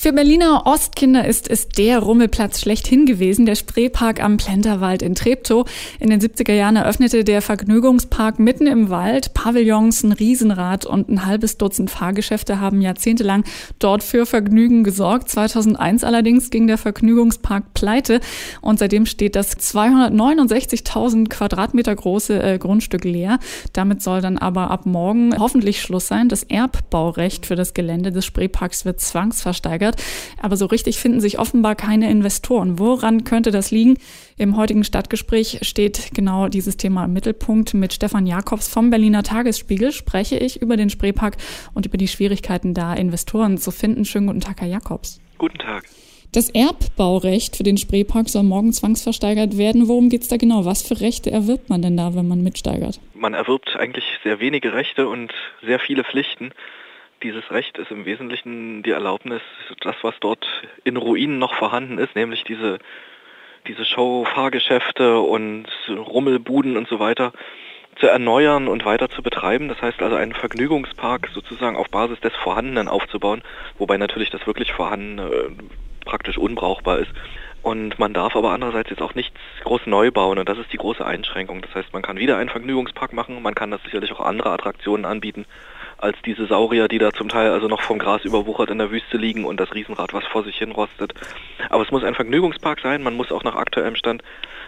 Für Berliner Ostkinder ist es der Rummelplatz schlechthin gewesen, der Spreepark am Plenterwald in Treptow. In den 70er Jahren eröffnete der Vergnügungspark mitten im Wald. Pavillons, ein Riesenrad und ein halbes Dutzend Fahrgeschäfte haben jahrzehntelang dort für Vergnügen gesorgt. 2001 allerdings ging der Vergnügungspark pleite und seitdem steht das 269.000 Quadratmeter große äh, Grundstück leer. Damit soll dann aber ab morgen hoffentlich Schluss sein. Das Erbbaurecht für das Gelände des Spreeparks wird zwangsversteigert gesteigert. Aber so richtig finden sich offenbar keine Investoren. Woran könnte das liegen? Im heutigen Stadtgespräch steht genau dieses Thema im Mittelpunkt. Mit Stefan Jakobs vom Berliner Tagesspiegel spreche ich über den Spreepark und über die Schwierigkeiten, da Investoren zu finden. Schönen guten Tag, Herr Jakobs. Guten Tag. Das Erbbaurecht für den Spreepark soll morgen zwangsversteigert werden. Worum geht es da genau? Was für Rechte erwirbt man denn da, wenn man mitsteigert? Man erwirbt eigentlich sehr wenige Rechte und sehr viele Pflichten. Dieses Recht ist im Wesentlichen die Erlaubnis, das, was dort in Ruinen noch vorhanden ist, nämlich diese, diese Show-Fahrgeschäfte und Rummelbuden und so weiter, zu erneuern und weiter zu betreiben. Das heißt also einen Vergnügungspark sozusagen auf Basis des Vorhandenen aufzubauen, wobei natürlich das wirklich Vorhandene äh, praktisch unbrauchbar ist. Und man darf aber andererseits jetzt auch nichts groß neu bauen und das ist die große Einschränkung. Das heißt, man kann wieder einen Vergnügungspark machen, man kann das sicherlich auch andere Attraktionen anbieten, als diese Saurier, die da zum Teil also noch vom Gras überwuchert in der Wüste liegen und das Riesenrad, was vor sich hin rostet. Aber es muss ein Vergnügungspark sein, man muss auch nach aktuellem Stand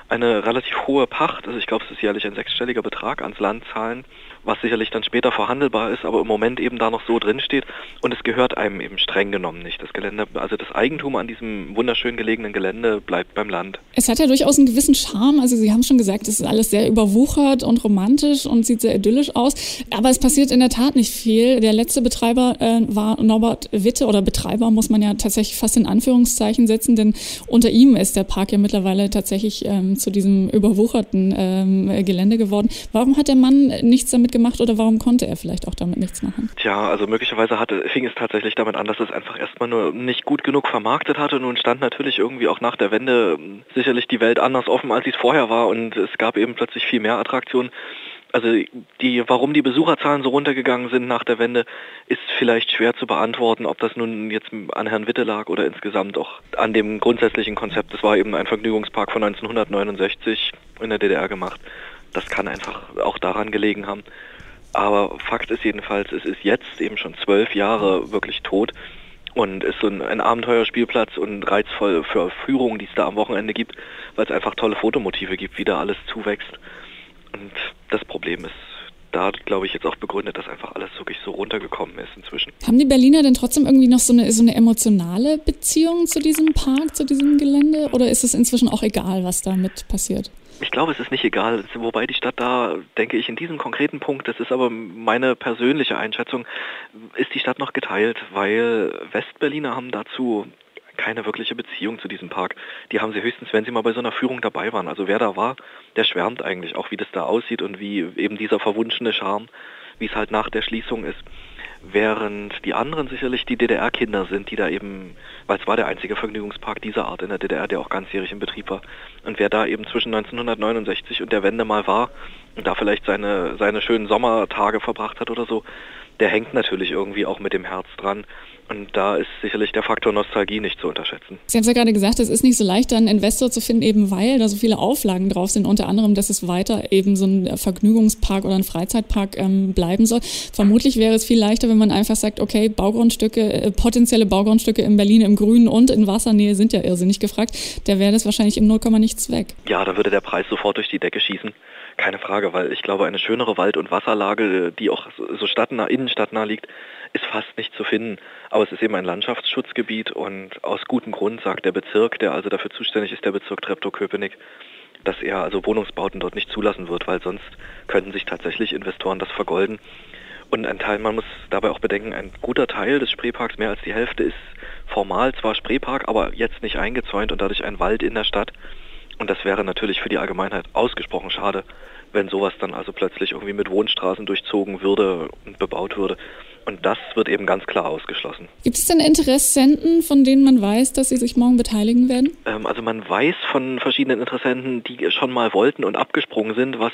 eine relativ hohe Pacht, also ich glaube es ist jährlich ein sechsstelliger Betrag ans Land zahlen, was sicherlich dann später verhandelbar ist, aber im Moment eben da noch so drin steht und es gehört einem eben streng genommen nicht. Das Gelände, also das Eigentum an diesem wunderschön gelegenen Gelände bleibt beim Land. Es hat ja durchaus einen gewissen Charme, also Sie haben schon gesagt, es ist alles sehr überwuchert und romantisch und sieht sehr idyllisch aus, aber es passiert in der Tat nicht viel. Der letzte Betreiber äh, war Norbert Witte oder Betreiber muss man ja tatsächlich fast in Anführungszeichen setzen, denn unter ihm ist der Park ja mittlerweile tatsächlich ähm, zu diesem überwucherten ähm, Gelände geworden. Warum hat der Mann nichts damit gemacht oder warum konnte er vielleicht auch damit nichts machen? Tja, also möglicherweise hatte, fing es tatsächlich damit an, dass es einfach erstmal nur nicht gut genug vermarktet hatte. Nun stand natürlich irgendwie auch nach der Wende ähm, sicherlich die Welt anders offen, als sie es vorher war und es gab eben plötzlich viel mehr Attraktionen also die, warum die Besucherzahlen so runtergegangen sind nach der Wende, ist vielleicht schwer zu beantworten, ob das nun jetzt an Herrn Witte lag oder insgesamt auch an dem grundsätzlichen Konzept. Das war eben ein Vergnügungspark von 1969 in der DDR gemacht. Das kann einfach auch daran gelegen haben. Aber Fakt ist jedenfalls, es ist jetzt eben schon zwölf Jahre wirklich tot und ist so ein, ein Abenteuerspielplatz und reizvoll für Führungen, die es da am Wochenende gibt, weil es einfach tolle Fotomotive gibt, wie da alles zuwächst. Und das Problem ist da, glaube ich, jetzt auch begründet, dass einfach alles wirklich so runtergekommen ist inzwischen. Haben die Berliner denn trotzdem irgendwie noch so eine, so eine emotionale Beziehung zu diesem Park, zu diesem Gelände? Oder ist es inzwischen auch egal, was damit passiert? Ich glaube, es ist nicht egal, wobei die Stadt da, denke ich, in diesem konkreten Punkt, das ist aber meine persönliche Einschätzung, ist die Stadt noch geteilt, weil Westberliner haben dazu keine wirkliche Beziehung zu diesem Park. Die haben sie höchstens, wenn sie mal bei so einer Führung dabei waren. Also wer da war, der schwärmt eigentlich auch, wie das da aussieht und wie eben dieser verwunschene Charme, wie es halt nach der Schließung ist. Während die anderen sicherlich die DDR-Kinder sind, die da eben, weil es war der einzige Vergnügungspark dieser Art in der DDR, der auch ganzjährig in Betrieb war. Und wer da eben zwischen 1969 und der Wende mal war und da vielleicht seine, seine schönen Sommertage verbracht hat oder so, der hängt natürlich irgendwie auch mit dem Herz dran. Und da ist sicherlich der Faktor Nostalgie nicht zu unterschätzen. Sie haben es ja gerade gesagt, es ist nicht so leicht, einen Investor zu finden, eben weil da so viele Auflagen drauf sind, unter anderem, dass es weiter eben so ein Vergnügungspark oder ein Freizeitpark ähm, bleiben soll. Vermutlich wäre es viel leichter, wenn man einfach sagt, okay, Baugrundstücke, äh, potenzielle Baugrundstücke in Berlin im Grünen und in Wassernähe sind ja irrsinnig gefragt. Da wäre das wahrscheinlich im Nullkomma nichts weg. Ja, da würde der Preis sofort durch die Decke schießen. Keine Frage, weil ich glaube, eine schönere Wald- und Wasserlage, die auch so stadtnah, innenstadtnah liegt, ist fast nicht zu finden. Aber es ist eben ein Landschaftsschutzgebiet und aus gutem Grund sagt der Bezirk, der also dafür zuständig ist, der Bezirk Treptow-Köpenick, dass er also Wohnungsbauten dort nicht zulassen wird, weil sonst könnten sich tatsächlich Investoren das vergolden. Und ein Teil, man muss dabei auch bedenken, ein guter Teil des Spreeparks, mehr als die Hälfte, ist formal zwar Spreepark, aber jetzt nicht eingezäunt und dadurch ein Wald in der Stadt. Und das wäre natürlich für die Allgemeinheit ausgesprochen schade, wenn sowas dann also plötzlich irgendwie mit Wohnstraßen durchzogen würde und bebaut würde. Und das wird eben ganz klar ausgeschlossen. Gibt es denn Interessenten, von denen man weiß, dass sie sich morgen beteiligen werden? Ähm, also man weiß von verschiedenen Interessenten, die schon mal wollten und abgesprungen sind, was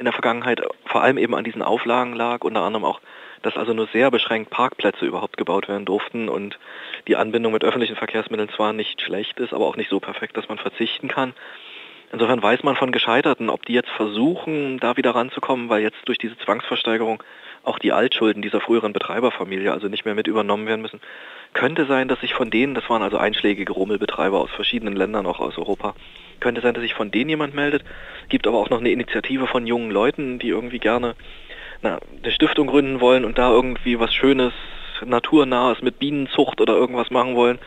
in der Vergangenheit vor allem eben an diesen Auflagen lag, unter anderem auch, dass also nur sehr beschränkt Parkplätze überhaupt gebaut werden durften und die Anbindung mit öffentlichen Verkehrsmitteln zwar nicht schlecht ist, aber auch nicht so perfekt, dass man verzichten kann. Insofern weiß man von Gescheiterten, ob die jetzt versuchen, da wieder ranzukommen, weil jetzt durch diese Zwangsversteigerung auch die Altschulden dieser früheren Betreiberfamilie also nicht mehr mit übernommen werden müssen. Könnte sein, dass sich von denen, das waren also einschlägige Rummelbetreiber aus verschiedenen Ländern, auch aus Europa, könnte sein, dass sich von denen jemand meldet. Gibt aber auch noch eine Initiative von jungen Leuten, die irgendwie gerne na, eine Stiftung gründen wollen und da irgendwie was Schönes, Naturnahes mit Bienenzucht oder irgendwas machen wollen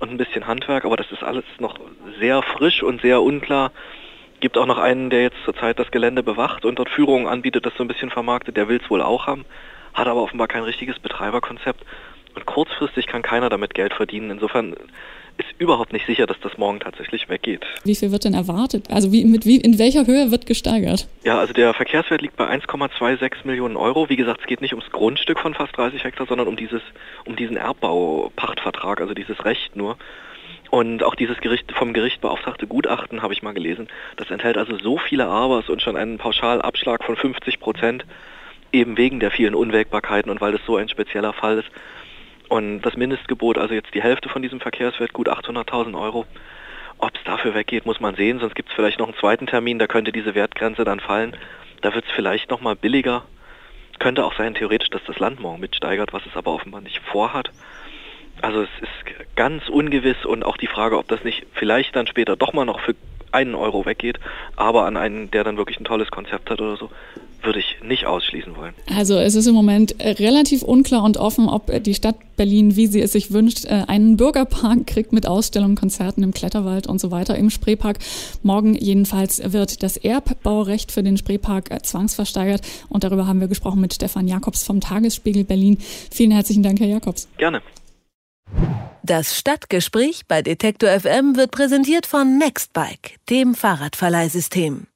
und ein bisschen Handwerk, aber das ist alles noch sehr frisch und sehr unklar. Gibt auch noch einen, der jetzt zurzeit das Gelände bewacht und dort Führungen anbietet, das so ein bisschen vermarktet, der will es wohl auch haben, hat aber offenbar kein richtiges Betreiberkonzept und kurzfristig kann keiner damit Geld verdienen. Insofern ist überhaupt nicht sicher, dass das morgen tatsächlich weggeht. Wie viel wird denn erwartet? Also wie, mit wie, in welcher Höhe wird gesteigert? Ja, also der Verkehrswert liegt bei 1,26 Millionen Euro. Wie gesagt, es geht nicht ums Grundstück von fast 30 Hektar, sondern um dieses, um diesen Erbbaupachtvertrag, also dieses Recht nur. Und auch dieses Gericht, vom Gericht beauftragte Gutachten habe ich mal gelesen. Das enthält also so viele Abers und schon einen Pauschalabschlag von 50 Prozent, eben wegen der vielen Unwägbarkeiten und weil das so ein spezieller Fall ist. Und das Mindestgebot, also jetzt die Hälfte von diesem Verkehrswert, gut 800.000 Euro. Ob es dafür weggeht, muss man sehen, sonst gibt es vielleicht noch einen zweiten Termin, da könnte diese Wertgrenze dann fallen. Da wird es vielleicht nochmal billiger. Könnte auch sein, theoretisch, dass das Land morgen mitsteigert, was es aber offenbar nicht vorhat. Also es ist ganz ungewiss und auch die Frage, ob das nicht vielleicht dann später doch mal noch für einen Euro weggeht, aber an einen, der dann wirklich ein tolles Konzept hat oder so, würde ich nicht ausschließen wollen. Also es ist im Moment äh, relativ unklar und offen, ob die Stadt Berlin, wie sie es sich wünscht, äh, einen Bürgerpark kriegt mit Ausstellungen, Konzerten im Kletterwald und so weiter im Spreepark. Morgen jedenfalls wird das Erbbaurecht für den Spreepark äh, zwangsversteigert und darüber haben wir gesprochen mit Stefan Jakobs vom Tagesspiegel Berlin. Vielen herzlichen Dank, Herr Jakobs. Gerne. Das Stadtgespräch bei Detektor FM wird präsentiert von Nextbike, dem Fahrradverleihsystem.